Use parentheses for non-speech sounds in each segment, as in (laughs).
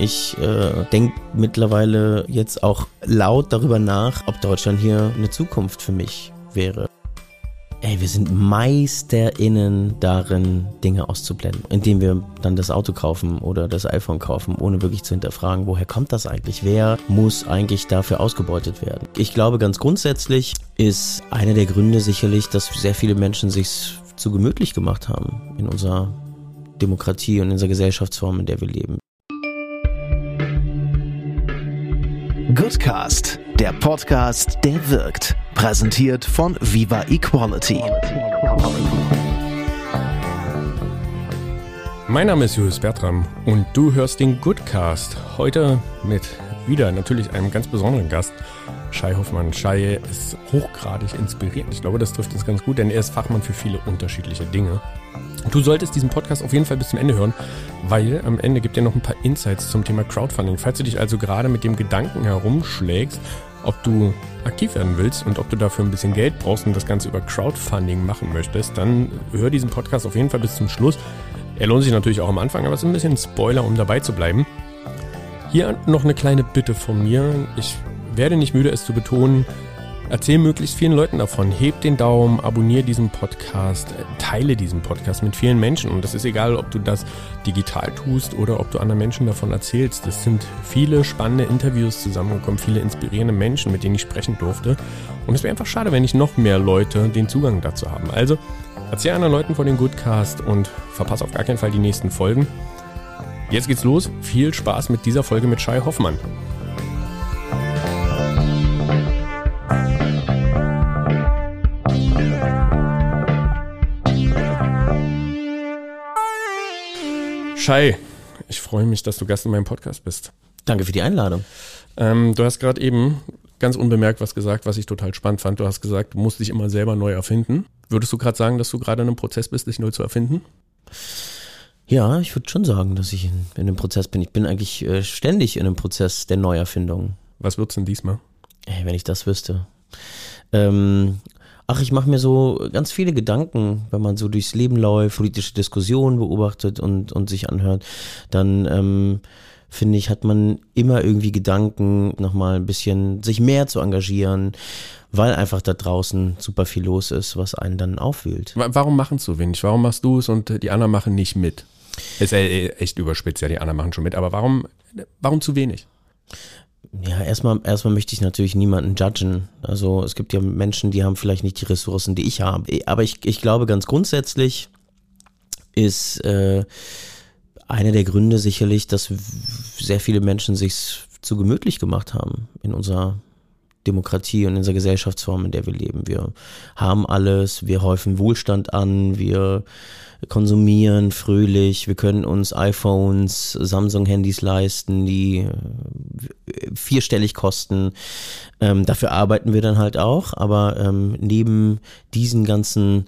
Ich äh, denke mittlerweile jetzt auch laut darüber nach, ob Deutschland hier eine Zukunft für mich wäre. Ey, wir sind MeisterInnen darin, Dinge auszublenden, indem wir dann das Auto kaufen oder das iPhone kaufen, ohne wirklich zu hinterfragen, woher kommt das eigentlich? Wer muss eigentlich dafür ausgebeutet werden? Ich glaube, ganz grundsätzlich ist einer der Gründe sicherlich, dass sehr viele Menschen sich zu gemütlich gemacht haben in unserer Demokratie und in unserer Gesellschaftsform, in der wir leben. Goodcast, der Podcast, der wirkt. Präsentiert von Viva Equality. Mein Name ist Julius Bertram und du hörst den Goodcast. Heute mit wieder natürlich einem ganz besonderen Gast. Shai Hoffmann. Shai ist hochgradig inspirierend. Ich glaube, das trifft uns ganz gut, denn er ist Fachmann für viele unterschiedliche Dinge. Du solltest diesen Podcast auf jeden Fall bis zum Ende hören, weil am Ende gibt er noch ein paar Insights zum Thema Crowdfunding. Falls du dich also gerade mit dem Gedanken herumschlägst, ob du aktiv werden willst und ob du dafür ein bisschen Geld brauchst und das Ganze über Crowdfunding machen möchtest, dann hör diesen Podcast auf jeden Fall bis zum Schluss. Er lohnt sich natürlich auch am Anfang, aber es ist ein bisschen Spoiler, um dabei zu bleiben. Hier noch eine kleine Bitte von mir. Ich werde nicht müde, es zu betonen. Erzähl möglichst vielen Leuten davon. Heb den Daumen, abonniere diesen Podcast, teile diesen Podcast mit vielen Menschen. Und das ist egal, ob du das digital tust oder ob du anderen Menschen davon erzählst. Es sind viele spannende Interviews zusammengekommen, viele inspirierende Menschen, mit denen ich sprechen durfte. Und es wäre einfach schade, wenn nicht noch mehr Leute den Zugang dazu haben. Also erzähl anderen Leuten von den Goodcast und verpasse auf gar keinen Fall die nächsten Folgen. Jetzt geht's los. Viel Spaß mit dieser Folge mit Shai Hoffmann. Shai, ich freue mich, dass du Gast in meinem Podcast bist. Danke für die Einladung. Ähm, du hast gerade eben ganz unbemerkt was gesagt, was ich total spannend fand. Du hast gesagt, du musst dich immer selber neu erfinden. Würdest du gerade sagen, dass du gerade in einem Prozess bist, dich neu zu erfinden? Ja, ich würde schon sagen, dass ich in, in einem Prozess bin. Ich bin eigentlich äh, ständig in einem Prozess der Neuerfindung. Was wird's denn diesmal? Ey, wenn ich das wüsste. Ähm, Ach, ich mache mir so ganz viele Gedanken, wenn man so durchs Leben läuft, politische Diskussionen beobachtet und, und sich anhört, dann ähm, finde ich, hat man immer irgendwie Gedanken, nochmal ein bisschen sich mehr zu engagieren, weil einfach da draußen super viel los ist, was einen dann aufwühlt. Warum machen so wenig? Warum machst du es und die anderen machen nicht mit? Ist echt überspitzt, ja, die anderen machen schon mit, aber warum, warum zu wenig? Ja, erstmal, erstmal möchte ich natürlich niemanden judgen. Also es gibt ja Menschen, die haben vielleicht nicht die Ressourcen, die ich habe. Aber ich, ich glaube ganz grundsätzlich ist äh, einer der Gründe sicherlich, dass sehr viele Menschen sich zu gemütlich gemacht haben in unserer Demokratie und in unserer Gesellschaftsform, in der wir leben. Wir haben alles, wir häufen Wohlstand an, wir konsumieren fröhlich, wir können uns iPhones, Samsung-Handys leisten, die äh, vierstellig kosten. Ähm, dafür arbeiten wir dann halt auch, aber ähm, neben diesen ganzen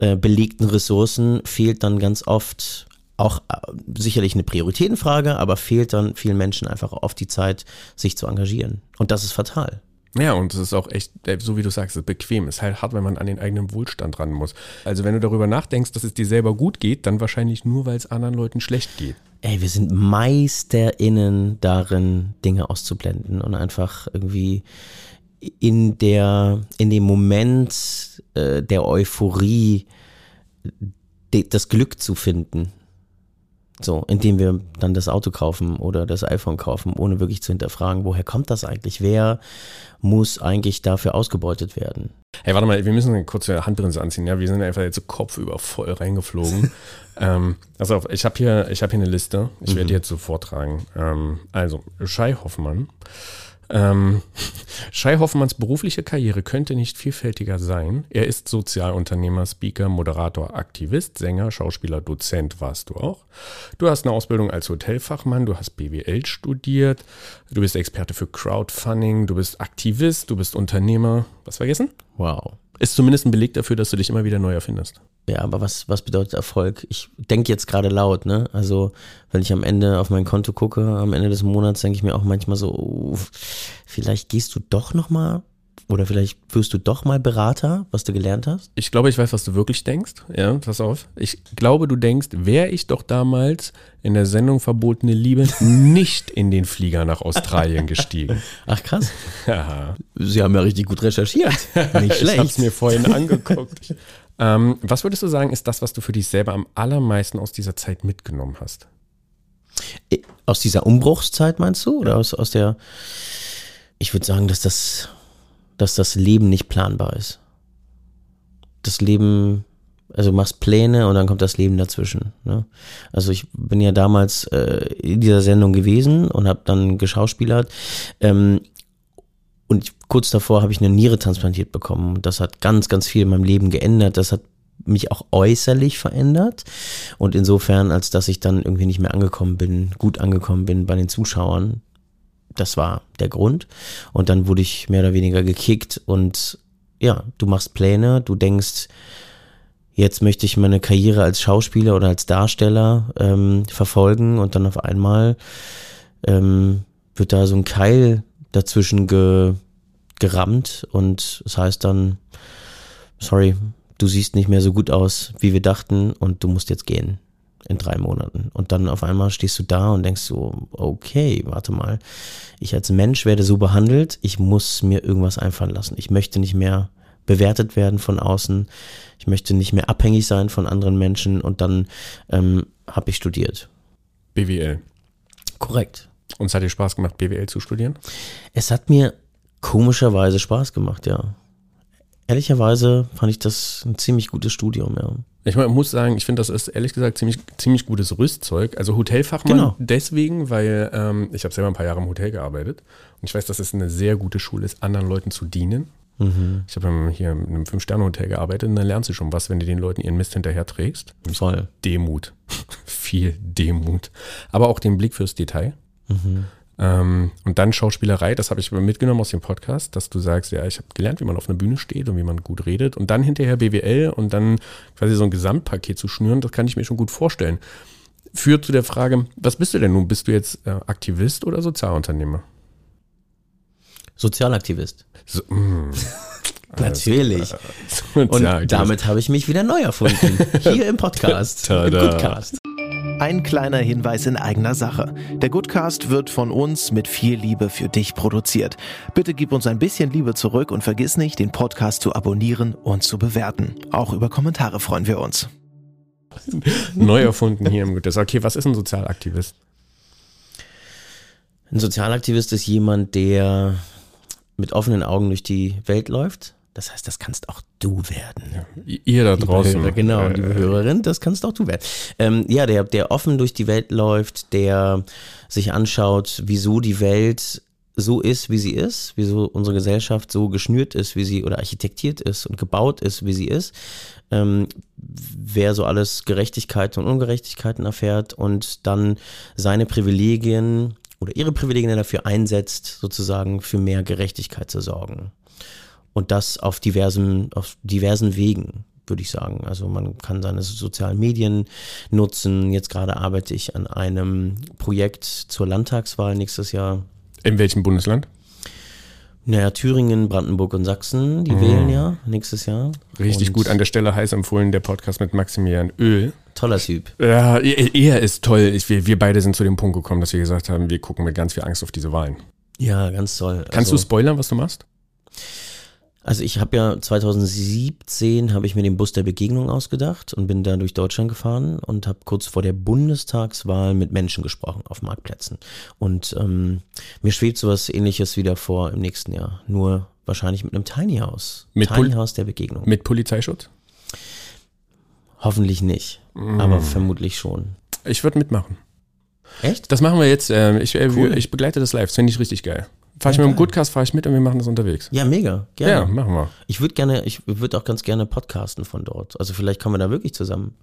äh, belegten Ressourcen fehlt dann ganz oft auch äh, sicherlich eine Prioritätenfrage, aber fehlt dann vielen Menschen einfach oft die Zeit, sich zu engagieren. Und das ist fatal. Ja, und es ist auch echt, äh, so wie du sagst, bequem. Es ist halt hart, wenn man an den eigenen Wohlstand ran muss. Also wenn du darüber nachdenkst, dass es dir selber gut geht, dann wahrscheinlich nur, weil es anderen Leuten schlecht geht. Ey, wir sind MeisterInnen darin, Dinge auszublenden und einfach irgendwie in der, in dem Moment äh, der Euphorie das Glück zu finden. So, indem wir dann das Auto kaufen oder das iPhone kaufen, ohne wirklich zu hinterfragen, woher kommt das eigentlich? Wer muss eigentlich dafür ausgebeutet werden? Hey, warte mal, wir müssen eine kurze Handbremse anziehen. Ja, wir sind einfach jetzt so kopfüber voll reingeflogen. (laughs) ähm, also ich habe hier, ich habe hier eine Liste. Ich werde mhm. die jetzt so vortragen. Ähm, also Schei Hoffmann ähm, (laughs) Shai Hoffmanns berufliche Karriere könnte nicht vielfältiger sein. Er ist Sozialunternehmer, Speaker, Moderator, Aktivist, Sänger, Schauspieler, Dozent warst du auch. Du hast eine Ausbildung als Hotelfachmann, du hast BWL studiert, du bist Experte für Crowdfunding, du bist Aktivist, du bist Unternehmer. Was vergessen? Wow. Ist zumindest ein Beleg dafür, dass du dich immer wieder neu erfindest. Ja, aber was, was bedeutet Erfolg? Ich denke jetzt gerade laut, ne? Also, wenn ich am Ende auf mein Konto gucke, am Ende des Monats, denke ich mir auch manchmal so, vielleicht gehst du doch nochmal Oder vielleicht wirst du doch mal Berater, was du gelernt hast? Ich glaube, ich weiß, was du wirklich denkst. Ja, pass auf. Ich glaube, du denkst, wäre ich doch damals in der Sendung Verbotene Liebe (laughs) nicht in den Flieger nach Australien gestiegen. Ach krass. Ja. Sie haben ja richtig gut recherchiert. (laughs) Nicht Ich habe es schlecht. mir vorhin angeguckt. ähm, was würdest du sagen, ist das, was du für dich selber am allermeisten aus dieser Zeit mitgenommen hast? Aus dieser Umbruchszeit meinst du? Oder aus, aus der. Ich würde sagen, dass das, dass das Leben nicht planbar ist. Das Leben, also du machst Pläne und dann kommt das Leben dazwischen. Ne? Also ich bin ja damals äh, in dieser Sendung gewesen und habe dann geschauspielert. Ähm, und ich, kurz davor habe ich eine Niere transplantiert bekommen. Das hat ganz, ganz viel in meinem Leben geändert. Das hat mich auch äußerlich verändert. Und insofern, als dass ich dann irgendwie nicht mehr angekommen bin, gut angekommen bin bei den Zuschauern, das war der Grund. Und dann wurde ich mehr oder weniger gekickt. Und ja, du machst Pläne, du denkst, jetzt möchte ich meine Karriere als Schauspieler oder als Darsteller ähm, verfolgen. Und dann auf einmal ähm, wird da so ein Keil dazwischen ge, gerammt. Und das heißt dann, sorry, du siehst nicht mehr so gut aus, wie wir dachten. Und du musst jetzt gehen in drei Monaten. Und dann auf einmal stehst du da und denkst so, okay, warte mal, ich als Mensch werde so behandelt, ich muss mir irgendwas einfallen lassen. Ich möchte nicht mehr bewertet werden von außen, ich möchte nicht mehr abhängig sein von anderen Menschen und dann ähm, habe ich studiert. BWL. Korrekt. Und es hat dir Spaß gemacht, BWL zu studieren? Es hat mir komischerweise Spaß gemacht, ja. Ehrlicherweise fand ich das ein ziemlich gutes Studium, ja. Ich meine, muss sagen, ich finde, das ist ehrlich gesagt ziemlich, ziemlich gutes Rüstzeug. Also Hotelfachmann Genau. deswegen, weil ähm, ich habe selber ein paar Jahre im Hotel gearbeitet und ich weiß, dass es eine sehr gute Schule ist, anderen Leuten zu dienen. Ich habe hier in einem Fünf-Sterne-Hotel gearbeitet und dann lernst du schon was, wenn du den Leuten ihren Mist hinterher trägst. Voll. Demut. (laughs) Viel Demut. Aber auch den Blick fürs Detail. Ähm, und dann Schauspielerei, das habe ich mitgenommen aus dem Podcast, dass du sagst, ja, ich habe gelernt, wie man auf einer Bühne steht und wie man gut redet. Und dann hinterher BWL und dann quasi so ein Gesamtpaket zu schnüren, das kann ich mir schon gut vorstellen. Führt zu der Frage, was bist du denn nun? Bist du jetzt äh, Aktivist oder Sozialunternehmer? Sozialaktivist. So, mm, (laughs) Natürlich. Und Sozialaktivist. damit habe ich mich wieder neu erfunden. Hier im Podcast. (laughs) Im Tada. Goodcast. Ein kleiner Hinweis in eigener Sache. Der Goodcast wird von uns mit viel Liebe für dich produziert. Bitte gib uns ein bisschen Liebe zurück und vergiss nicht, den Podcast zu abonnieren und zu bewerten. Auch über Kommentare freuen wir uns. Neu erfunden hier im Gutes. Okay, was ist ein Sozialaktivist? Ein Sozialaktivist ist jemand, der mit offenen Augen durch die Welt läuft. Das heißt, das kannst auch du werden. Ihr da draußen. Hörer, genau, liebe Hörerin, das kannst auch du werden. Ähm, ja, der, der offen durch die Welt läuft, der sich anschaut, wieso die Welt so ist, wie sie ist, wieso unsere Gesellschaft so geschnürt ist, wie sie oder architektiert ist und gebaut ist, wie sie ist, ähm, wer so alles Gerechtigkeiten und Ungerechtigkeiten erfährt und dann seine Privilegien oder ihre Privilegien dafür einsetzt, sozusagen für mehr Gerechtigkeit zu sorgen. Und das auf diversen, auf diversen Wegen, würde ich sagen. Also man kann seine sozialen Medien nutzen. Jetzt gerade arbeite ich an einem Projekt zur Landtagswahl nächstes Jahr. In welchem Bundesland? Naja, Thüringen, Brandenburg und Sachsen, die wählen ja nächstes Jahr. Richtig Und gut. An der Stelle heiß empfohlen, der Podcast mit Maximilian Öl. Toller Typ. Ja, er er ist toll. Ich, wir, wir beide sind zu dem Punkt gekommen, dass wir gesagt haben, wir gucken mit ganz viel Angst auf diese Wahlen. Ja, ganz toll. Kannst also, du spoilern, was du machst? Also ich habe ja 2017 habe ich mir den Bus der Begegnung ausgedacht und bin da durch Deutschland gefahren und habe kurz vor der Bundestagswahl mit Menschen gesprochen auf Marktplätzen. Und ähm, mir schwebt sowas ähnliches wieder vor im nächsten Jahr. Nur wahrscheinlich mit einem Tiny House. Mit Tiny Pol- House der Begegnung. Mit Polizeischutz? Hoffentlich nicht, Mm. aber vermutlich schon. Ich würde mitmachen. Echt? Das machen wir jetzt. Äh, ich, äh, Cool. ich begleite das live. Das finde ich richtig geil. Fahr ich Ja, mit dem. Goodcast, fahre ich mit und wir machen das unterwegs. Ja, mega. Ja, Gerne. machen wir. Ich würde gerne, ich würde auch ganz gerne podcasten von dort. Also vielleicht kommen wir da wirklich zusammen.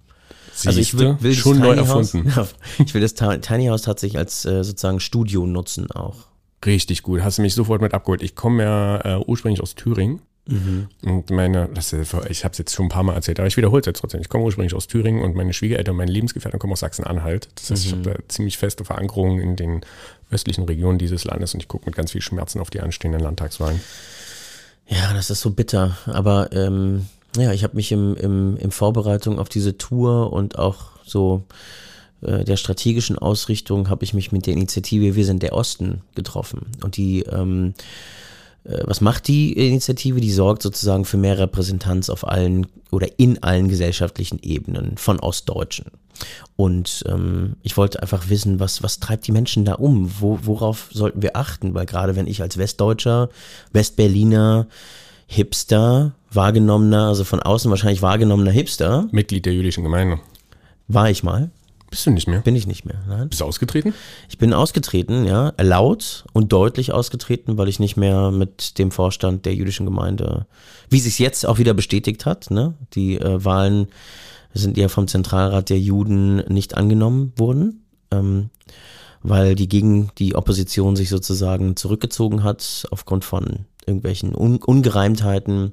Also ich Siehste? will, will schon neu House- erfunden. Ja, (laughs) ich will das Ti- Tiny House tatsächlich als äh, sozusagen Studio nutzen auch. Richtig gut. Hast du mich sofort mit abgeholt. Ich komme ja äh, ursprünglich aus Thüringen. Mhm. Und meine, das, ist- ich habe es jetzt schon ein paar Mal erzählt, aber ich wiederhole es jetzt trotzdem. Ich komme ursprünglich aus Thüringen und meine Schwiegereltern und meine Lebensgefährten kommen aus Sachsen-Anhalt. Das heißt, ich Mhm. habe da ziemlich feste Verankerungen in den östlichen Regionen dieses Landes und ich gucke mit ganz viel Schmerzen auf die anstehenden Landtagswahlen. Ja, das ist so bitter. Aber ähm, ja, ich habe mich im, im, im Vorbereitung auf diese Tour und auch so äh, der strategischen Ausrichtung habe ich mich mit der Initiative Wir sind der Osten getroffen. Und die, ähm, äh, was macht die Initiative? Die sorgt sozusagen für mehr Repräsentanz auf allen oder in allen gesellschaftlichen Ebenen von Ostdeutschen. Und ähm, ich wollte einfach wissen, was, was treibt die Menschen da um? Wo, worauf sollten wir achten? Weil gerade wenn ich als Westdeutscher, Westberliner, Hipster, wahrgenommener, also von außen wahrscheinlich wahrgenommener Hipster. Mitglied der jüdischen Gemeinde. War ich mal. Bist du nicht mehr? Bin ich nicht mehr. Nein. Bist du ausgetreten? Ich bin ausgetreten, ja, laut und deutlich ausgetreten, weil ich nicht mehr mit dem Vorstand der jüdischen Gemeinde, wie sich jetzt auch wieder bestätigt hat, ne, die äh, Wahlen sind ja vom Zentralrat der Juden nicht angenommen worden, ähm, weil die gegen die Opposition sich sozusagen zurückgezogen hat aufgrund von irgendwelchen Un Ungereimtheiten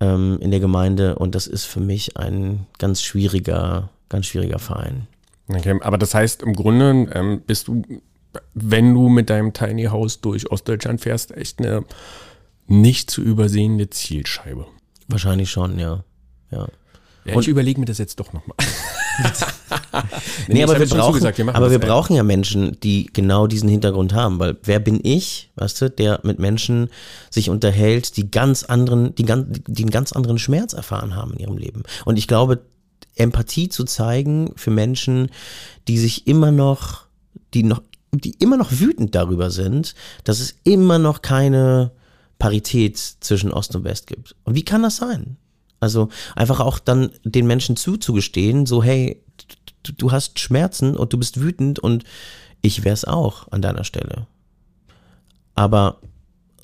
ähm, in der Gemeinde und das ist für mich ein ganz schwieriger, ganz schwieriger Verein. Okay, aber das heißt im Grunde ähm, bist du, wenn du mit deinem Tiny House durch Ostdeutschland fährst, echt eine nicht zu übersehende Zielscheibe. Wahrscheinlich schon, ja. Ja. Ja, ich überlege mir das jetzt doch nochmal. (laughs) nee, nee aber, wir brauchen, zugesagt, wir aber wir brauchen ja Menschen, die genau diesen Hintergrund haben, weil wer bin ich, weißt du, der mit Menschen sich unterhält, die ganz anderen, die, die einen ganz anderen Schmerz erfahren haben in ihrem Leben. Und ich glaube, Empathie zu zeigen für Menschen, die sich immer noch, die noch, die immer noch wütend darüber sind, dass es immer noch keine Parität zwischen Ost und West gibt. Und wie kann das sein? Also einfach auch dann den Menschen zuzugestehen, so hey, du, du hast Schmerzen und du bist wütend und ich wär's auch an deiner Stelle. Aber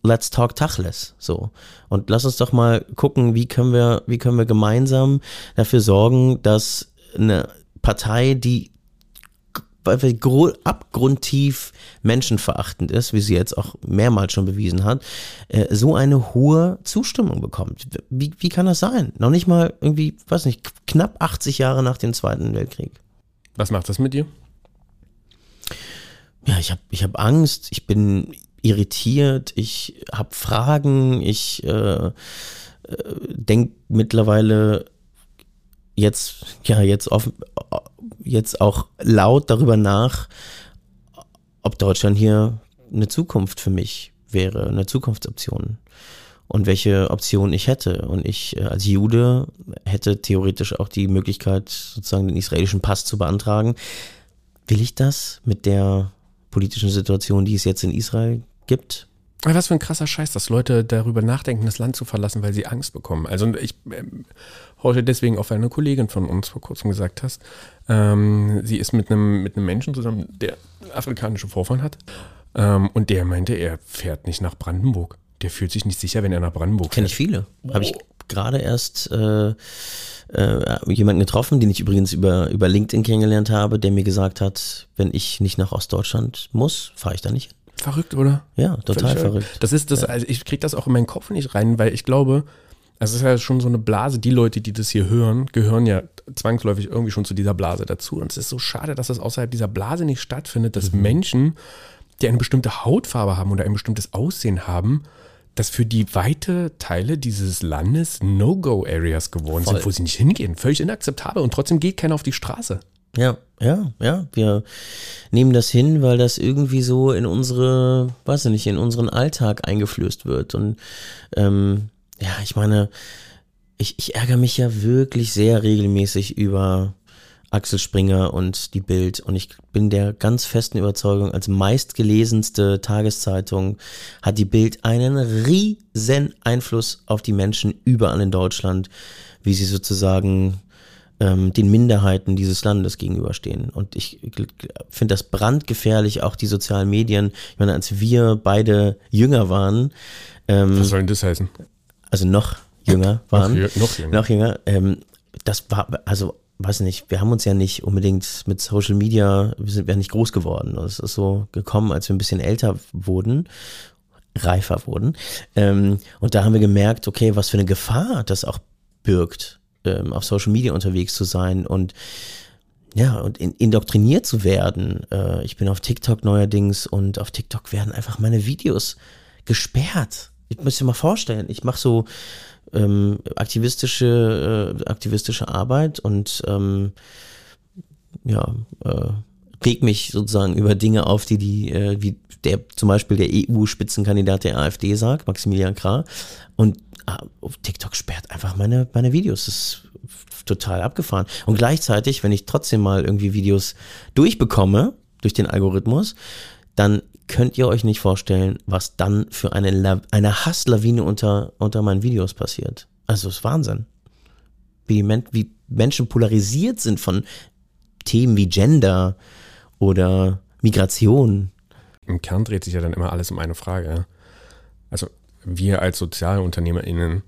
let's talk Tachles, so. Und lass uns doch mal gucken, wie können wir, wie können wir gemeinsam dafür sorgen, dass eine Partei, die abgrundtief menschenverachtend ist, wie sie jetzt auch mehrmals schon bewiesen hat, äh, so eine hohe Zustimmung bekommt. Wie, wie kann das sein? Noch nicht mal irgendwie, weiß nicht, knapp 80 Jahre nach dem Zweiten Weltkrieg. Was macht das mit dir? Ja, ich habe ich hab Angst, ich bin irritiert, ich habe Fragen, ich äh, äh, denke mittlerweile jetzt, ja, jetzt offen, jetzt auch laut darüber nach, ob Deutschland hier eine Zukunft für mich wäre, eine Zukunftsoption und welche Option ich hätte. Und ich äh, als Jude hätte theoretisch auch die Möglichkeit, sozusagen den israelischen Pass zu beantragen. Will ich das mit der politischen Situation, die es jetzt in Israel gibt? Was für ein krasser Scheiß, dass Leute darüber nachdenken, das Land zu verlassen, weil sie Angst bekommen. Also ich ähm, heute deswegen auf eine Kollegin von uns vor kurzem gesagt hast, ähm, sie ist mit einem, mit einem Menschen zusammen, der afrikanische Vorfahren hat. Ähm, und der meinte, er fährt nicht nach Brandenburg. Der fühlt sich nicht sicher, wenn er nach Brandenburg Kenn fährt. Kenne ich viele. Oh. Habe ich gerade erst äh, äh, jemanden getroffen, den ich übrigens über, über LinkedIn kennengelernt habe, der mir gesagt hat, wenn ich nicht nach Ostdeutschland muss, fahre ich da nicht hin. Verrückt, oder? Ja, total Völlig verrückt. Das ist das, ja. also ich kriege das auch in meinen Kopf nicht rein, weil ich glaube, es ist ja schon so eine Blase. Die Leute, die das hier hören, gehören ja zwangsläufig irgendwie schon zu dieser Blase dazu. Und es ist so schade, dass das außerhalb dieser Blase nicht stattfindet, dass mhm. Menschen, die eine bestimmte Hautfarbe haben oder ein bestimmtes Aussehen haben, dass für die weite Teile dieses Landes No-Go-Areas geworden Voll. sind, wo sie nicht hingehen. Völlig inakzeptabel und trotzdem geht keiner auf die Straße. Ja, ja, ja. Wir nehmen das hin, weil das irgendwie so in unsere, weiß ich nicht, in unseren Alltag eingeflößt wird. Und ähm, ja, ich meine, ich, ich ärgere mich ja wirklich sehr regelmäßig über Axel Springer und die Bild. Und ich bin der ganz festen Überzeugung, als meistgelesenste Tageszeitung hat die Bild einen riesen Einfluss auf die Menschen überall in Deutschland, wie sie sozusagen ähm, den Minderheiten dieses Landes gegenüberstehen. Und ich finde das brandgefährlich, auch die sozialen Medien. Ich meine, als wir beide jünger waren. Ähm, Was soll denn das heißen? Also noch jünger waren. Noch, noch jünger. Noch jünger. Ähm, das war, also weiß nicht, wir haben uns ja nicht unbedingt mit Social Media, wir sind ja nicht groß geworden. Es ist so gekommen, als wir ein bisschen älter wurden, reifer wurden. Ähm, und da haben wir gemerkt, okay, was für eine Gefahr das auch birgt ähm, auf Social Media unterwegs zu sein und ja, und in, indoktriniert zu werden. Äh, ich bin auf TikTok neuerdings und auf TikTok werden einfach meine Videos gesperrt. ich muss dir mal vorstellen, ich mache so ähm, aktivistische, äh, aktivistische Arbeit und ähm, ja, äh, reg mich sozusagen über Dinge auf, die die, äh, wie der zum Beispiel der EU-Spitzenkandidat der AfD sagt, Maximilian Krah. Und TikTok sperrt einfach meine, meine Videos. Das ist total abgefahren. Und gleichzeitig, wenn ich trotzdem mal irgendwie Videos durchbekomme, durch den Algorithmus, dann könnt ihr euch nicht vorstellen, was dann für eine, La eine Hasslawine unter, unter meinen Videos passiert. Also ist Wahnsinn. Wie, Men wie Menschen polarisiert sind von Themen wie Gender oder Migration. Im Kern dreht sich ja dann immer alles um eine Frage. Also wir als SozialunternehmerInnen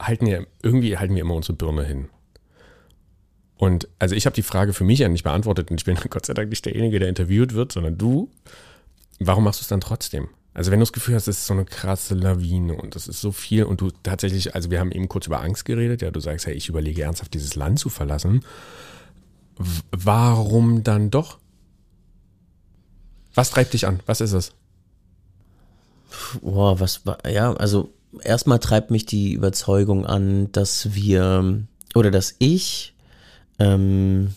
halten ja, irgendwie halten wir immer unsere Birne hin. Und also ich habe die Frage für mich ja nicht beantwortet und ich bin (laughs) Gott sei Dank nicht derjenige, der interviewt wird, sondern du warum machst du es dann trotzdem? Also wenn du das Gefühl hast, es ist so eine krasse Lawine und das ist so viel und du tatsächlich, also wir haben eben kurz über Angst geredet, ja, du sagst, hey, ich überlege ernsthaft, dieses Land zu verlassen. W warum dann doch? Was treibt dich an? Was ist es? Boah, was war, ja, also erstmal treibt mich die Überzeugung an, dass wir, oder dass ich, ähm,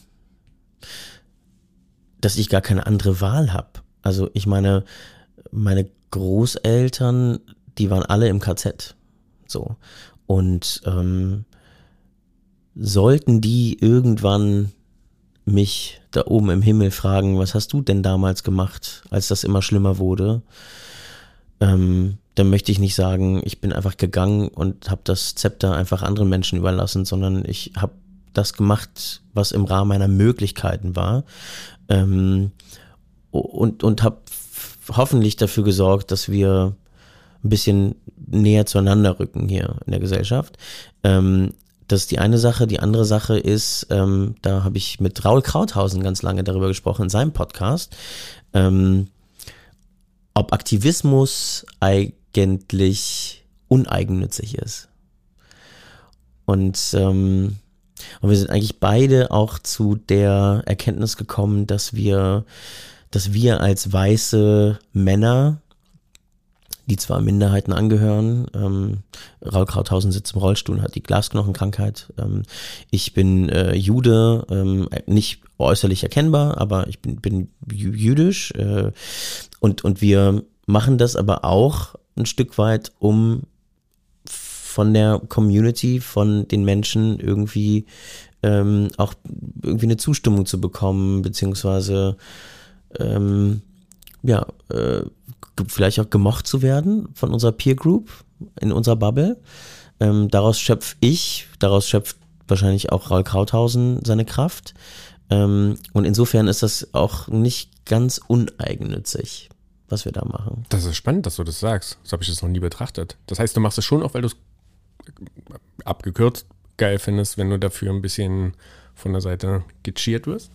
dass ich gar keine andere Wahl habe. Also ich meine, meine Großeltern, die waren alle im KZ. So. Und ähm, sollten die irgendwann mich da oben im Himmel fragen, was hast du denn damals gemacht, als das immer schlimmer wurde, ähm, dann möchte ich nicht sagen, ich bin einfach gegangen und habe das Zepter einfach anderen Menschen überlassen, sondern ich habe das gemacht, was im Rahmen meiner Möglichkeiten war. Ähm, und, und habe hoffentlich dafür gesorgt, dass wir ein bisschen näher zueinander rücken hier in der Gesellschaft. Ähm, das ist die eine Sache. Die andere Sache ist, ähm, da habe ich mit Raul Krauthausen ganz lange darüber gesprochen in seinem Podcast, ähm, ob Aktivismus eigentlich uneigennützig ist. Und, ähm, und wir sind eigentlich beide auch zu der Erkenntnis gekommen, dass wir dass wir als weiße Männer, die zwar Minderheiten angehören, ähm, Raul Krauthausen sitzt im Rollstuhl und hat die Glasknochenkrankheit. Ähm, ich bin äh, Jude, ähm, nicht äußerlich erkennbar, aber ich bin, bin jüdisch äh, und, und wir machen das aber auch ein Stück weit, um von der Community, von den Menschen irgendwie ähm, auch irgendwie eine Zustimmung zu bekommen, beziehungsweise ähm, ja, äh, vielleicht auch gemocht zu werden von unserer Peer Group in unserer Bubble. Ähm, daraus schöpfe ich, daraus schöpft wahrscheinlich auch Raul Krauthausen seine Kraft. Ähm, und insofern ist das auch nicht ganz uneigennützig, was wir da machen. Das ist spannend, dass du das sagst. Das habe ich jetzt noch nie betrachtet. Das heißt, du machst es schon auch, weil du es abgekürzt geil findest, wenn du dafür ein bisschen von der Seite gecheert wirst?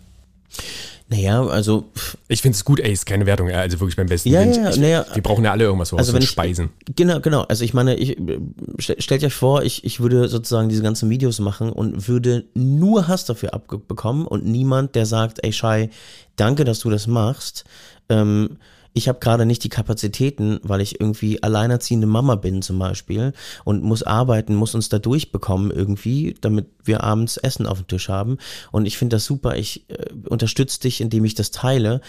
Naja, also. Ich finde es gut, ey, ist keine Wertung, also wirklich beim besten ja, Willen. Ja, ich, naja, wir brauchen ja alle irgendwas, also wenn ich, Speisen. Genau, genau. Also ich meine, ich, stellt euch vor, ich, ich würde sozusagen diese ganzen Videos machen und würde nur Hass dafür abbekommen und niemand, der sagt, ey Shai, danke, dass du das machst. Ähm, ich habe gerade nicht die Kapazitäten, weil ich irgendwie alleinerziehende Mama bin zum Beispiel und muss arbeiten, muss uns da durchbekommen irgendwie, damit wir abends Essen auf dem Tisch haben. Und ich finde das super. Ich äh, unterstütze dich, indem ich das teile.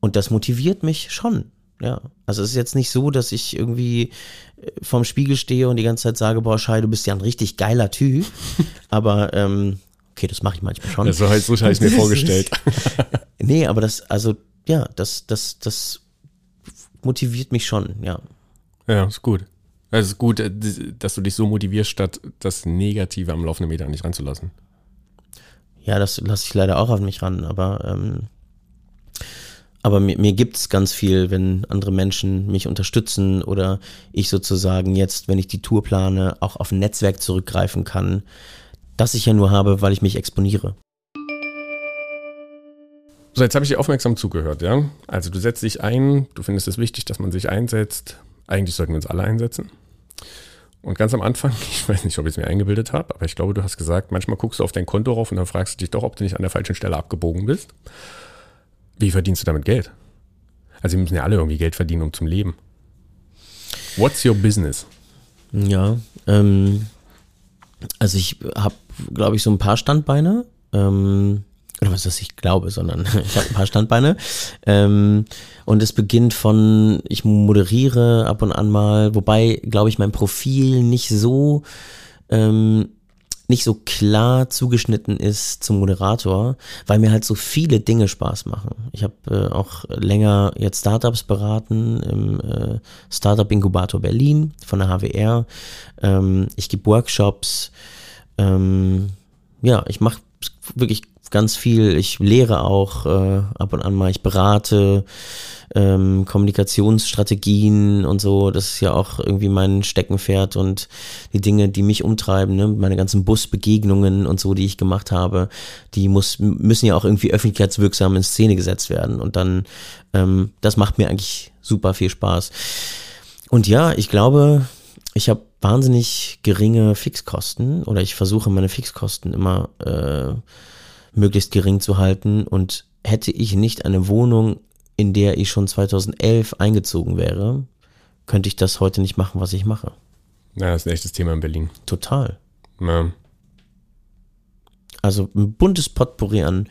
Und das motiviert mich schon. Ja, also es ist jetzt nicht so, dass ich irgendwie äh, vorm Spiegel stehe und die ganze Zeit sage, boah, Schei, du bist ja ein richtig geiler Typ. (laughs) aber ähm, okay, das mache ich manchmal schon. Ja, so, so habe ich mir (laughs) vorgestellt. (laughs) nee, aber das, also ja, das, das, das motiviert mich schon, ja. Ja, ist gut. Es ist gut, äh, dass du dich so motivierst, statt das Negative am laufenden Meter an dich ranzulassen. Ja, das lasse ich leider auch auf mich ran, aber, ähm, aber mir, mir gibt es ganz viel, wenn andere Menschen mich unterstützen oder ich sozusagen jetzt, wenn ich die Tour plane, auch auf ein Netzwerk zurückgreifen kann, das ich ja nur habe, weil ich mich exponiere. So, jetzt habe ich dir aufmerksam zugehört, ja? Also du setzt dich ein, du findest es wichtig, dass man sich einsetzt. Eigentlich sollten wir uns alle einsetzen. Und ganz am Anfang, (laughs) ich weiß nicht, ob ich es mir eingebildet habe, aber ich glaube, du hast gesagt, manchmal guckst du auf dein Konto rauf und dann fragst du dich doch, ob du nicht an der falschen Stelle abgebogen bist. Wie verdienst du damit Geld? Also wir müssen ja alle irgendwie Geld verdienen, um zum Leben. What's your business? Ja, ähm, also ich habe, glaube ich, so ein paar Standbeine. Ähm, oder was ist, ich glaube, sondern (laughs) ich habe ein paar Standbeine. Ähm, und es beginnt von, ich moderiere ab und an mal, wobei, glaube ich, mein Profil nicht so ähm, nicht so klar zugeschnitten ist zum Moderator, weil mir halt so viele Dinge Spaß machen. Ich habe äh, auch länger jetzt Startups beraten im äh, Startup Inkubator Berlin von der HWR. Ähm, ich gebe Workshops. Ähm, ja, ich mache wirklich ganz viel. Ich lehre auch äh, ab und an mal. Ich berate ähm, Kommunikationsstrategien und so. Das ist ja auch irgendwie mein Steckenpferd und die Dinge, die mich umtreiben, ne? meine ganzen Busbegegnungen und so, die ich gemacht habe, die muss, müssen ja auch irgendwie öffentlichkeitswirksam in Szene gesetzt werden. Und dann, ähm, das macht mir eigentlich super viel Spaß. Und ja, ich glaube, ich habe wahnsinnig geringe Fixkosten oder ich versuche meine Fixkosten immer äh, möglichst gering zu halten und hätte ich nicht eine Wohnung in der ich schon 2011 eingezogen wäre, könnte ich das heute nicht machen, was ich mache. Ja, das ist ein echtes Thema in Berlin. Total. Ja. Also ein buntes Potpourri an,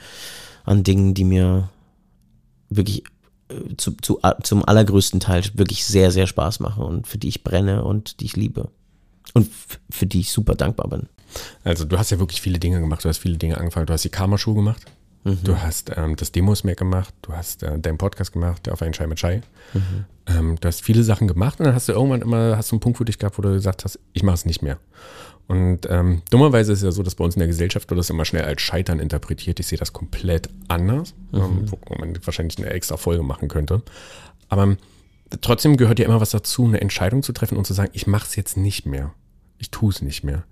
an Dingen, die mir wirklich äh, zu, zu, zum allergrößten Teil wirklich sehr, sehr Spaß machen und für die ich brenne und die ich liebe. Und für die ich super dankbar bin. Also du hast ja wirklich viele Dinge gemacht, du hast viele Dinge angefangen. Du hast die Karma-Schuhe gemacht. Mhm. Du hast ähm, das Demos mehr gemacht, du hast äh, deinen Podcast gemacht, der auf einen Schei mit Schei. Mhm. Ähm, du hast viele Sachen gemacht und dann hast du irgendwann immer hast du einen Punkt für dich gehabt, wo du gesagt hast, ich mache es nicht mehr. Und ähm, dummerweise ist es ja so, dass bei uns in der Gesellschaft wird das immer schnell als Scheitern interpretiert. Ich sehe das komplett anders, mhm. Ähm, wo man wahrscheinlich eine extra Folge machen könnte. Aber ähm, trotzdem gehört ja immer was dazu, eine Entscheidung zu treffen und zu sagen, ich mache es jetzt nicht mehr. Ich tue es nicht mehr.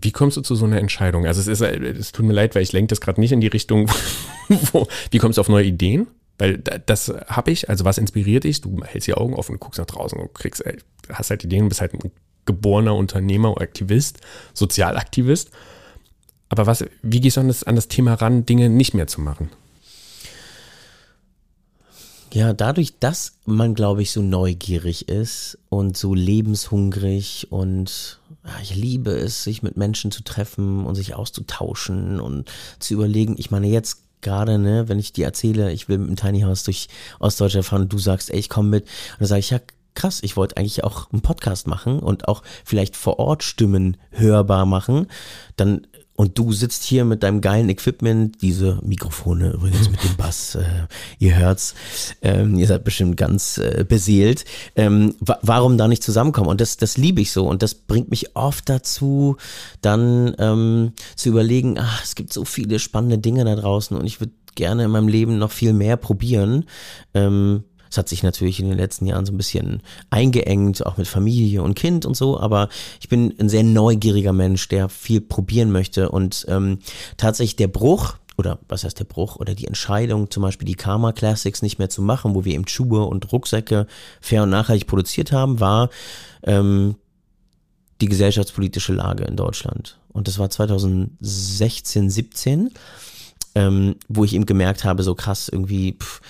Wie kommst du zu so einer Entscheidung? Also es ist, es tut mir leid, weil ich lenke das gerade nicht in die Richtung, (laughs) wo, wie kommst du auf neue Ideen? Weil das habe ich, also was inspiriert dich? Du hältst die Augen offen, du guckst nach draußen und kriegst, ey, hast halt Ideen, bist halt ein geborener Unternehmer, Aktivist, Sozialaktivist. Aber was, wie gehst du an das, an das Thema ran, Dinge nicht mehr zu machen? Ja, dadurch, dass man, glaube ich, so neugierig ist und so lebenshungrig und ich liebe es, sich mit Menschen zu treffen und sich auszutauschen und zu überlegen. Ich meine, jetzt gerade, ne, wenn ich dir erzähle, ich will mit dem Tiny House durch Ostdeutschland fahren und du sagst, ey, ich komme mit, und dann sage ich, ja, krass, ich wollte eigentlich auch einen Podcast machen und auch vielleicht vor Ort Stimmen hörbar machen, dann und du sitzt hier mit deinem geilen Equipment, diese Mikrofone übrigens mit dem Bass, äh, ihr hört's, ähm, ihr seid bestimmt ganz äh, beseelt. Ähm, wa warum da nicht zusammenkommen? Und das, das liebe ich so und das bringt mich oft dazu, dann ähm, zu überlegen, ach, es gibt so viele spannende Dinge da draußen und ich würde gerne in meinem Leben noch viel mehr probieren. Ähm, es hat sich natürlich in den letzten Jahren so ein bisschen eingeengt, auch mit Familie und Kind und so, aber ich bin ein sehr neugieriger Mensch, der viel probieren möchte und ähm, tatsächlich der Bruch, oder was heißt der Bruch, oder die Entscheidung, zum Beispiel die Karma Classics nicht mehr zu machen, wo wir eben Schuhe und Rucksäcke fair und nachhaltig produziert haben, war ähm, die gesellschaftspolitische Lage in Deutschland. Und das war 2016, 17, ähm, wo ich eben gemerkt habe, so krass irgendwie, pff,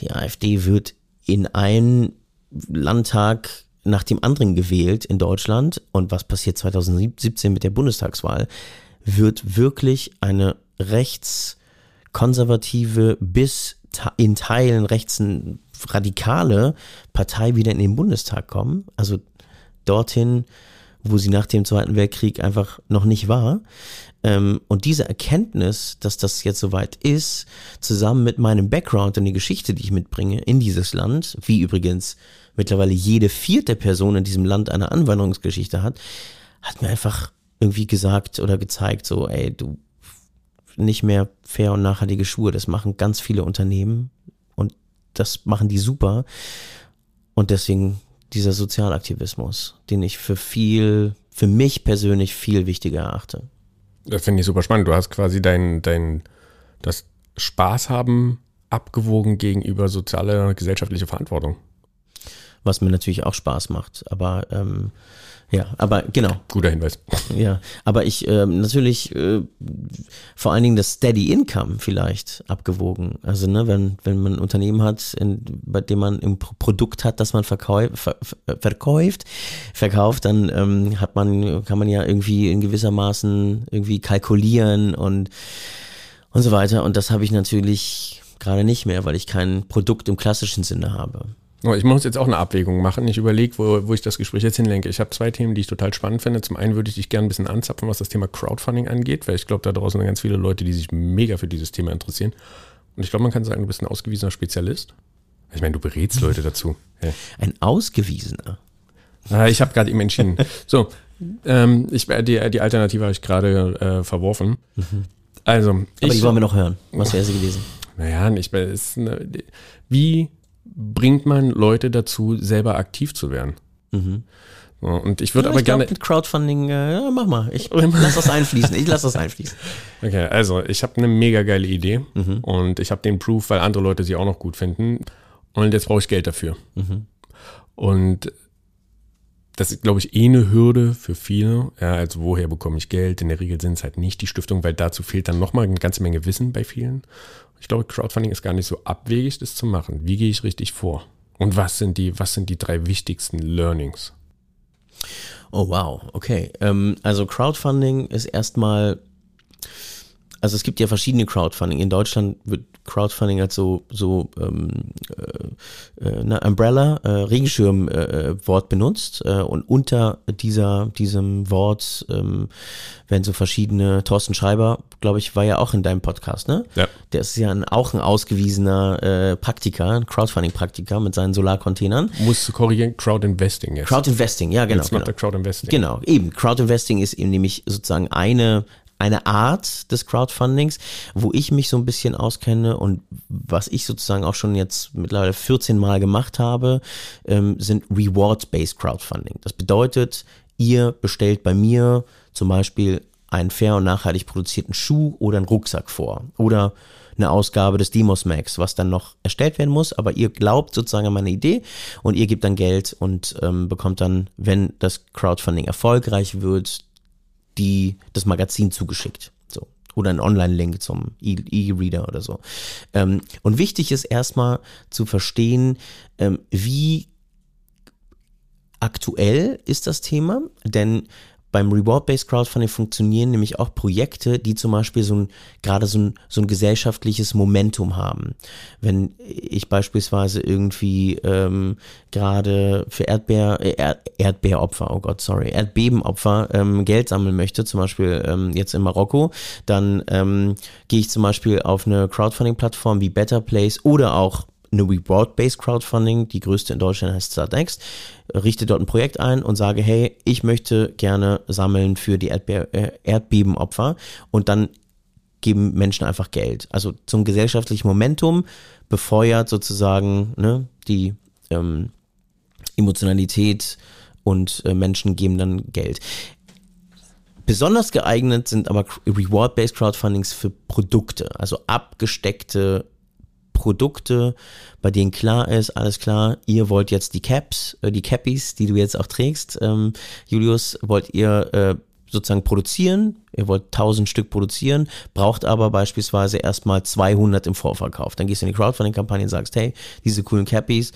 die AfD wird in einen Landtag nach dem anderen gewählt in Deutschland. Und was passiert 2017 mit der Bundestagswahl? Wird wirklich eine rechtskonservative bis in Teilen rechtsradikale Partei wieder in den Bundestag kommen? Also dorthin, wo sie nach dem Zweiten Weltkrieg einfach noch nicht war. Ähm, und diese Erkenntnis, dass das jetzt soweit ist, zusammen mit meinem Background und die Geschichte, die ich mitbringe in dieses Land, wie übrigens mittlerweile jede vierte Person in diesem Land eine Anwanderungsgeschichte hat, hat mir einfach irgendwie gesagt oder gezeigt, so, ey, du nicht mehr fair und nachhaltige Schuhe, das machen ganz viele Unternehmen und das machen die super. Und deswegen dieser Sozialaktivismus, den ich für viel, für mich persönlich viel wichtiger erachte. Das finde ich super spannend. Du hast quasi dein, dein, das Spaß haben abgewogen gegenüber sozialer, gesellschaftlicher Verantwortung. Was mir natürlich auch Spaß macht. Aber ähm, Ja, aber genau. Guter Hinweis. Ja, aber ich äh, natürlich äh, vor allen Dingen das Steady Income vielleicht abgewogen. Also ne, wenn wenn man ein Unternehmen hat, in, bei dem man ein Produkt hat, das man verkäuft, ver, verkauft, verkauft, dann ähm, hat man kann man ja irgendwie in gewissermaßen irgendwie kalkulieren und und so weiter. Und das habe ich natürlich gerade nicht mehr, weil ich kein Produkt im klassischen Sinne habe. Oh, ich muss jetzt auch eine Abwägung machen. Ich überlege, wo, wo ich das Gespräch jetzt hinlenke. Ich habe zwei Themen, die ich total spannend finde. Zum einen würde ich dich gerne ein bisschen anzapfen, was das Thema Crowdfunding angeht, weil ich glaube, da draußen sind ganz viele Leute, die sich mega für dieses Thema interessieren. Und ich glaube, man kann sagen, du bist ein ausgewiesener Spezialist. Ich meine, du berätst Leute (laughs) dazu. Hey. Ein ausgewiesener? Ah, ich habe gerade eben entschieden. (laughs) So, ähm, ich, die, die Alternative habe ich gerade äh, verworfen. Mhm. Also, Aber ich, die wollen wir noch hören. Was wäre sie gewesen? Naja, ich, ist eine, wie bringt man Leute dazu, selber aktiv zu werden. Mhm. Und ich würde ja, aber ich gerne. Glaub, mit Crowdfunding, äh, mach mal. Ich (laughs) lass das einfließen. Ich lass das einfließen. Okay, also ich habe eine mega geile Idee mhm. und ich habe den Proof, weil andere Leute sie auch noch gut finden. Und jetzt brauche ich Geld dafür. Mhm. Und das ist, glaube ich, eh eine Hürde für viele. Ja, also woher bekomme ich Geld? In der Regel sind es halt nicht die Stiftung, weil dazu fehlt dann nochmal eine ganze Menge Wissen bei vielen. Ich glaube, Crowdfunding ist gar nicht so abwegig, das zu machen. Wie gehe ich richtig vor? Und was sind die, was sind die drei wichtigsten Learnings? Oh wow, okay. Ähm, also Crowdfunding ist erstmal, also es gibt ja verschiedene Crowdfunding. In Deutschland wird Crowdfunding als so, so ähm, äh, äh, ne, Umbrella, äh, Regenschirm-Wort äh, benutzt äh, und unter dieser, diesem Wort ähm, werden so verschiedene, Thorsten Schreiber, glaube ich, war ja auch in deinem Podcast, ne? Ja. Der ist ja ein, auch ein ausgewiesener äh, Praktiker, ein Crowdfunding-Praktiker mit seinen Solarcontainern. Musst du korrigieren, Crowdinvesting jetzt. Crowdinvesting, ja genau. Jetzt genau. Crowdinvesting. Genau, eben. Crowdinvesting ist eben nämlich sozusagen eine eine Art des Crowdfundings, wo ich mich so ein bisschen auskenne und was ich sozusagen auch schon jetzt mittlerweile 14 Mal gemacht habe, ähm, sind Reward-Based Crowdfunding. Das bedeutet, ihr bestellt bei mir zum Beispiel einen fair und nachhaltig produzierten Schuh oder einen Rucksack vor oder eine Ausgabe des Demos Max, was dann noch erstellt werden muss, aber ihr glaubt sozusagen an meine Idee und ihr gebt dann Geld und ähm, bekommt dann, wenn das Crowdfunding erfolgreich wird, die, das Magazin zugeschickt. So. Oder ein Online-Link zum E-Reader oder so. Ähm, und wichtig ist erstmal zu verstehen, ähm, wie aktuell ist das Thema, denn beim Reward-Based Crowdfunding funktionieren nämlich auch Projekte, die zum Beispiel so ein, gerade so ein, so ein gesellschaftliches Momentum haben. Wenn ich beispielsweise irgendwie ähm, gerade für Erdbeer, äh, Erd, Erdbeeropfer, oh Gott, sorry, Erdbebenopfer ähm, Geld sammeln möchte, zum Beispiel ähm, jetzt in Marokko, dann ähm, gehe ich zum Beispiel auf eine Crowdfunding-Plattform wie Better Place oder auch eine Reward-Based Crowdfunding, die größte in Deutschland heißt Startnext, richte dort ein Projekt ein und sage, hey, ich möchte gerne sammeln für die Erdbe äh, Erdbebenopfer und dann geben Menschen einfach Geld. Also zum gesellschaftlichen Momentum befeuert sozusagen ne, die ähm, Emotionalität und äh, Menschen geben dann Geld. Besonders geeignet sind aber Reward-Based Crowdfundings für Produkte, also abgesteckte Produkte, bei denen klar ist, alles klar, ihr wollt jetzt die Caps, äh, die Cappies, die du jetzt auch trägst, ähm, Julius, wollt ihr äh, sozusagen produzieren, ihr wollt 1000 Stück produzieren, braucht aber beispielsweise erstmal 200 im Vorverkauf. Dann gehst du in die Crowdfunding-Kampagne und sagst, hey, diese coolen Cappies,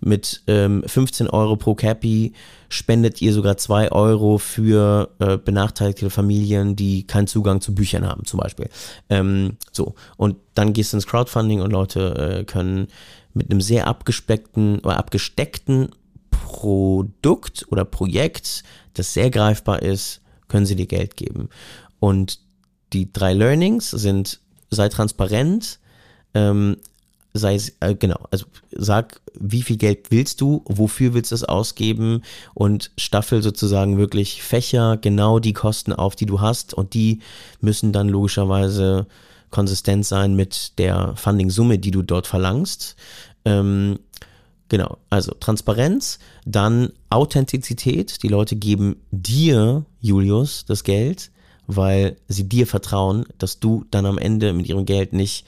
mit ähm, 15 Euro pro Cappy spendet ihr sogar 2 Euro für äh, benachteiligte Familien, die keinen Zugang zu Büchern haben, zum Beispiel. Ähm, so, und dann gehst du ins Crowdfunding und Leute äh, können mit einem sehr abgespeckten oder abgesteckten Produkt oder Projekt, das sehr greifbar ist, können sie dir Geld geben. Und die drei Learnings sind, sei transparent, ähm, sei es, äh, genau, also sag, wie viel Geld willst du, wofür willst du es ausgeben und staffel sozusagen wirklich Fächer, genau die Kosten auf, die du hast und die müssen dann logischerweise konsistent sein mit der Funding-Summe, die du dort verlangst. Ähm, genau, also Transparenz, dann Authentizität, die Leute geben dir, Julius, das Geld, weil sie dir vertrauen, dass du dann am Ende mit ihrem Geld nicht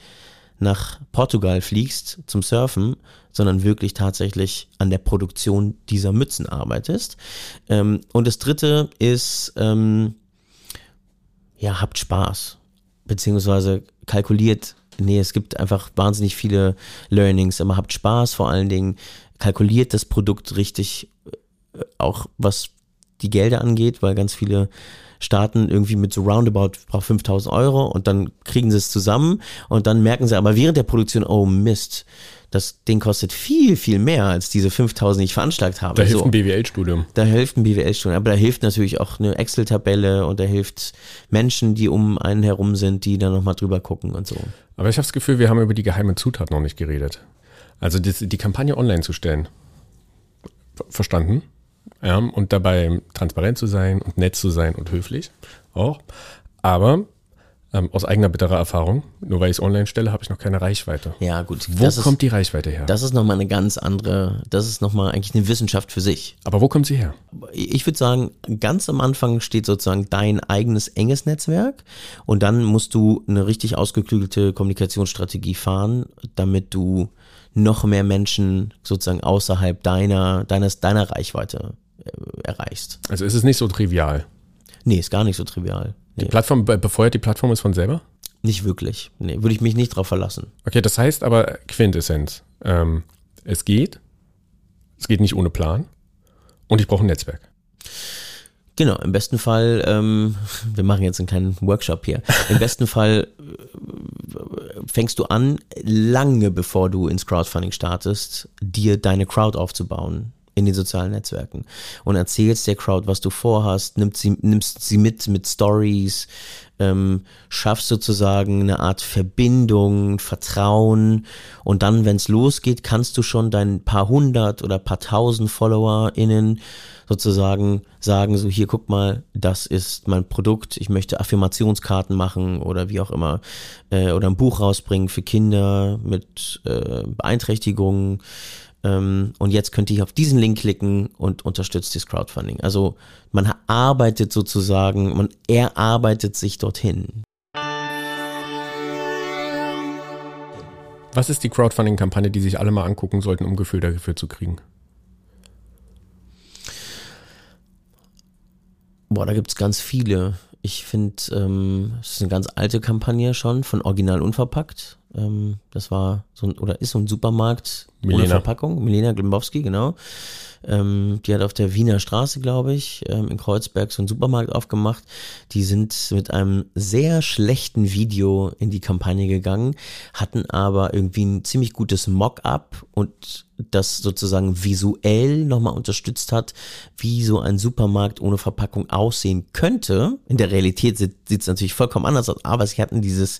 nach Portugal fliegst zum Surfen, sondern wirklich tatsächlich an der Produktion dieser Mützen arbeitest. Ähm, und das dritte ist, ähm, ja, habt Spaß. Beziehungsweise kalkuliert, nee, es gibt einfach wahnsinnig viele Learnings, aber habt Spaß vor allen Dingen, kalkuliert das Produkt richtig, äh, auch was die Gelder angeht, weil ganz viele starten irgendwie mit so roundabout, braucht 5000 Euro und dann kriegen sie es zusammen und dann merken sie aber während der Produktion, oh Mist, das Ding kostet viel, viel mehr als diese 5000, die ich veranschlagt habe. Da hilft so. ein BWL-Studium. Da hilft ein BWL-Studium, aber da hilft natürlich auch eine Excel-Tabelle und da hilft Menschen, die um einen herum sind, die da nochmal drüber gucken und so. Aber ich habe das Gefühl, wir haben über die geheime Zutat noch nicht geredet. Also die, die Kampagne online zu stellen. Verstanden? Ja, und dabei transparent zu sein und nett zu sein und höflich auch. Aber ähm, aus eigener bitterer Erfahrung, nur weil ich es online stelle, habe ich noch keine Reichweite. Ja, gut. Wo kommt ist, die Reichweite her? Das ist nochmal eine ganz andere, das ist nochmal eigentlich eine Wissenschaft für sich. Aber wo kommt sie her? Ich würde sagen, ganz am Anfang steht sozusagen dein eigenes enges Netzwerk und dann musst du eine richtig ausgeklügelte Kommunikationsstrategie fahren, damit du noch mehr Menschen sozusagen außerhalb deiner, deines, deiner Reichweite erreichst. Also ist es nicht so trivial? Nee, ist gar nicht so trivial. Die Plattform, befeuert die Plattform es von selber? Nicht wirklich. Nee, würde ich mich nicht drauf verlassen. Okay, das heißt aber Quintessenz. Ähm, es geht. Es geht nicht ohne Plan. Und ich brauche ein Netzwerk. Genau, im besten Fall, ähm, (laughs) wir machen jetzt einen kleinen Workshop hier. Im besten Fall äh, fängst du an, lange bevor du ins Crowdfunding startest, dir deine Crowd aufzubauen in den sozialen Netzwerken und erzählst der Crowd, was du vorhast, nimmst sie, nimmst sie mit mit Stories, ähm, schaffst sozusagen eine Art Verbindung, Vertrauen und dann, wenn es losgeht, kannst du schon dein paar hundert oder paar tausend FollowerInnen sozusagen sagen, so hier guck mal, das ist mein Produkt, ich möchte Affirmationskarten machen oder wie auch immer äh, oder ein Buch rausbringen für Kinder mit äh, Beeinträchtigungen ähm, und jetzt könnt ihr auf diesen Link klicken und unterstützt das Crowdfunding. Also man arbeitet sozusagen, man erarbeitet sich dorthin. Was ist die Crowdfunding-Kampagne, die sich alle mal angucken sollten, um Gefühl dafür zu kriegen? Boah, da gibt es ganz viele. Ich finde, ähm, es ist eine ganz alte Kampagne schon, von Original Unverpackt. Ähm, das war so ein, oder ist so ein Supermarkt Milena. ohne Verpackung. Milena Glimbowski, genau. Ähm, die hat auf der Wiener Straße, glaube ich, ähm, in Kreuzberg so einen Supermarkt aufgemacht. Die sind mit einem sehr schlechten Video in die Kampagne gegangen, hatten aber irgendwie ein ziemlich gutes Mock-up und das sozusagen visuell nochmal unterstützt hat, wie so ein Supermarkt ohne Verpackung aussehen könnte. In der Realität sieht es natürlich vollkommen anders aus, aber sie hatten dieses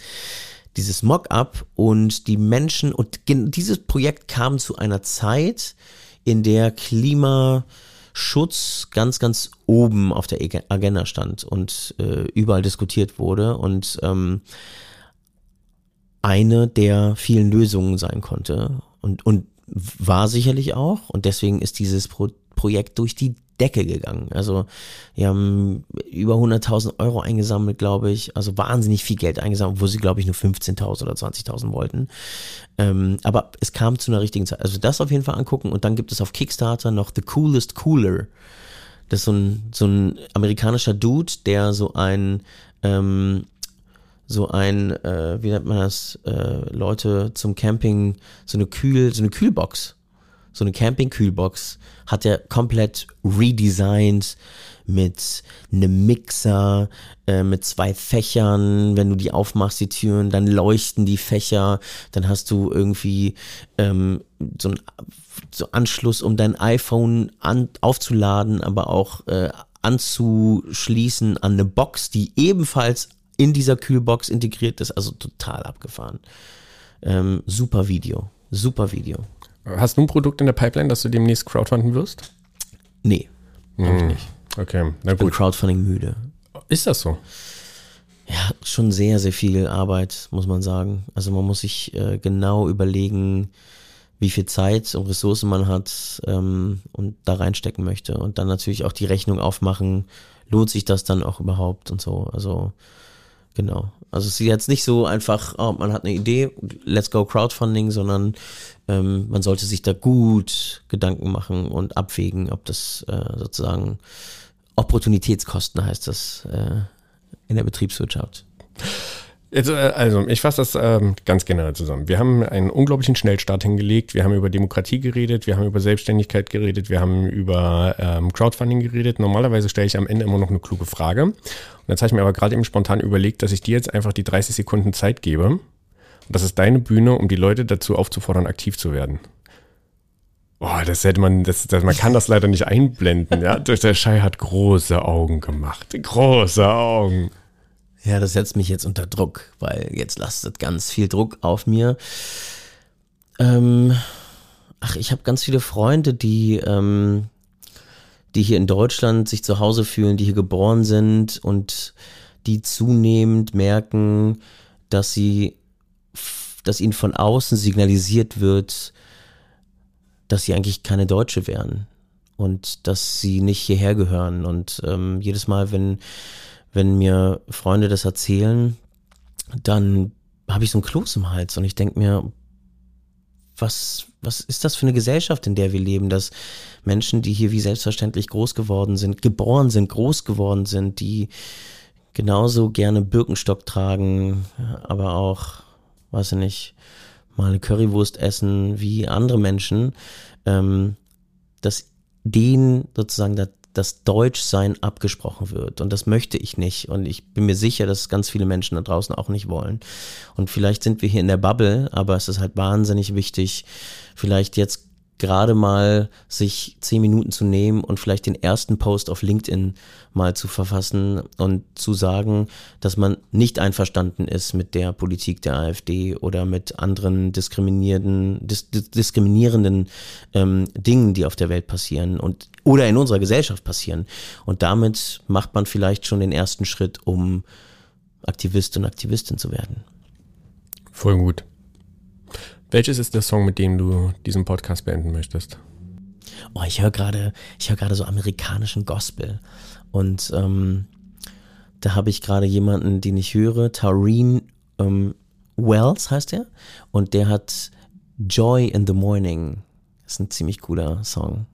dieses Mock-up und die Menschen und dieses Projekt kam zu einer Zeit, in der Klimaschutz ganz, ganz oben auf der Agenda stand und äh, überall diskutiert wurde und ähm, eine der vielen Lösungen sein konnte und, und war sicherlich auch und deswegen ist dieses Pro Projekt durch die Decke gegangen. Also wir haben über 100.000 Euro eingesammelt, glaube ich. Also wahnsinnig viel Geld eingesammelt, wo sie, glaube ich, nur 15.000 oder 20.000 wollten. Ähm, aber es kam zu einer richtigen Zeit. Also das auf jeden Fall angucken. Und dann gibt es auf Kickstarter noch The Coolest Cooler. Das ist so ein, so ein amerikanischer Dude, der so ein ähm, so ein, äh, wie nennt man das, äh, Leute zum Camping, so eine Kühl, so eine Kühlbox so eine Camping-Kühlbox hat er komplett redesigned mit einem Mixer, äh, mit zwei Fächern. Wenn du die aufmachst, die Türen, dann leuchten die Fächer. Dann hast du irgendwie ähm, so einen so Anschluss, um dein iPhone an, aufzuladen, aber auch äh, anzuschließen an eine Box, die ebenfalls in dieser Kühlbox integriert ist. Also total abgefahren. Ähm, super Video. Super Video. Hast du ein Produkt in der Pipeline, das du demnächst crowdfunden wirst? Nee, hm. nicht. Okay, na gut. Ich bin Crowdfunding müde. Ist das so? Ja, schon sehr, sehr viel Arbeit, muss man sagen. Also man muss sich äh, genau überlegen, wie viel Zeit und Ressourcen man hat ähm, und da reinstecken möchte. Und dann natürlich auch die Rechnung aufmachen, lohnt sich das dann auch überhaupt und so. Also genau. Also es ist jetzt nicht so einfach, oh, man hat eine Idee, let's go Crowdfunding, sondern ähm, man sollte sich da gut Gedanken machen und abwägen, ob das äh, sozusagen Opportunitätskosten heißt das äh, in der Betriebswirtschaft. Äh, also, ich fasse das ähm, ganz generell zusammen. Wir haben einen unglaublichen Schnellstart hingelegt. Wir haben über Demokratie geredet, wir haben über Selbstständigkeit geredet, wir haben über ähm, Crowdfunding geredet. Normalerweise stelle ich am Ende immer noch eine kluge Frage. Und jetzt habe ich mir aber gerade eben spontan überlegt, dass ich dir jetzt einfach die 30 Sekunden Zeit gebe. Und das ist deine Bühne, um die Leute dazu aufzufordern, aktiv zu werden. Boah, das hätte man, das, das, man kann das leider nicht einblenden, ja. Der Schei hat große Augen gemacht. Große Augen. Ja, das setzt mich jetzt unter Druck, weil jetzt lastet ganz viel Druck auf mir. Ähm, ach, ich habe ganz viele Freunde, die, ähm, die hier in Deutschland sich zu Hause fühlen, die hier geboren sind und die zunehmend merken, dass sie, dass ihnen von außen signalisiert wird, dass sie eigentlich keine Deutsche wären und dass sie nicht hierher gehören. Und ähm, jedes Mal, wenn wenn mir Freunde das erzählen, dann habe ich so ein Kloß im Hals und ich denke mir, was, was ist das für eine Gesellschaft, in der wir leben, dass Menschen, die hier wie selbstverständlich groß geworden sind, geboren sind, groß geworden sind, die genauso gerne Birkenstock tragen, aber auch, weiß ich nicht, mal eine Currywurst essen wie andere Menschen, ähm, dass denen sozusagen das Deutschsein abgesprochen wird. Und das möchte ich nicht. Und ich bin mir sicher, dass ganz viele Menschen da draußen auch nicht wollen. Und vielleicht sind wir hier in der Bubble, aber es ist halt wahnsinnig wichtig, vielleicht jetzt gerade mal sich zehn Minuten zu nehmen und vielleicht den ersten Post auf LinkedIn mal zu verfassen und zu sagen, dass man nicht einverstanden ist mit der Politik der AfD oder mit anderen diskriminierenden, dis diskriminierenden ähm, Dingen, die auf der Welt passieren und oder in unserer Gesellschaft passieren. Und damit macht man vielleicht schon den ersten Schritt, um Aktivist und Aktivistin zu werden. Voll gut. Welches ist der Song, mit dem du diesen Podcast beenden möchtest? Oh, ich höre gerade, ich höre gerade so amerikanischen Gospel. Und ähm, da habe ich gerade jemanden, den ich höre, Taureen ähm, Wells heißt er. Und der hat Joy in the Morning. Das ist ein ziemlich cooler Song.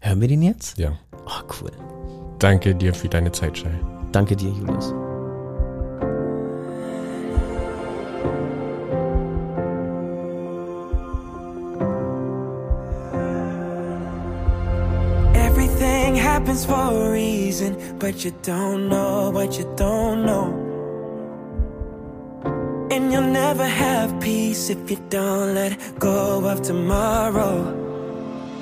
Hören wir den jetzt? Ja. Oh, cool. Danke dir für deine Zeit, Shai. Danke dir, Julius. Happens for a reason, but you don't know what you don't know. And you'll never have peace if you don't let go of tomorrow.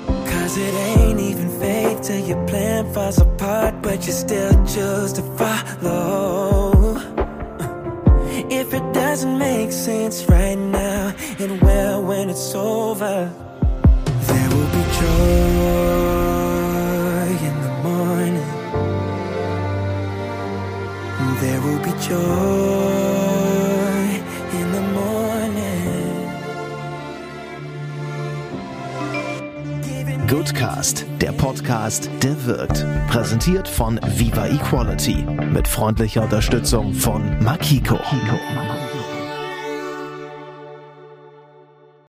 Cause it ain't even fake till your plan falls apart, but you still choose to follow. If it doesn't make sense right now, it will when it's over. There will be joy. Joy in the morning. Goodcast, der Podcast, der wirkt. Präsentiert von Viva Equality mit freundlicher Unterstützung von Makiko. Makiko.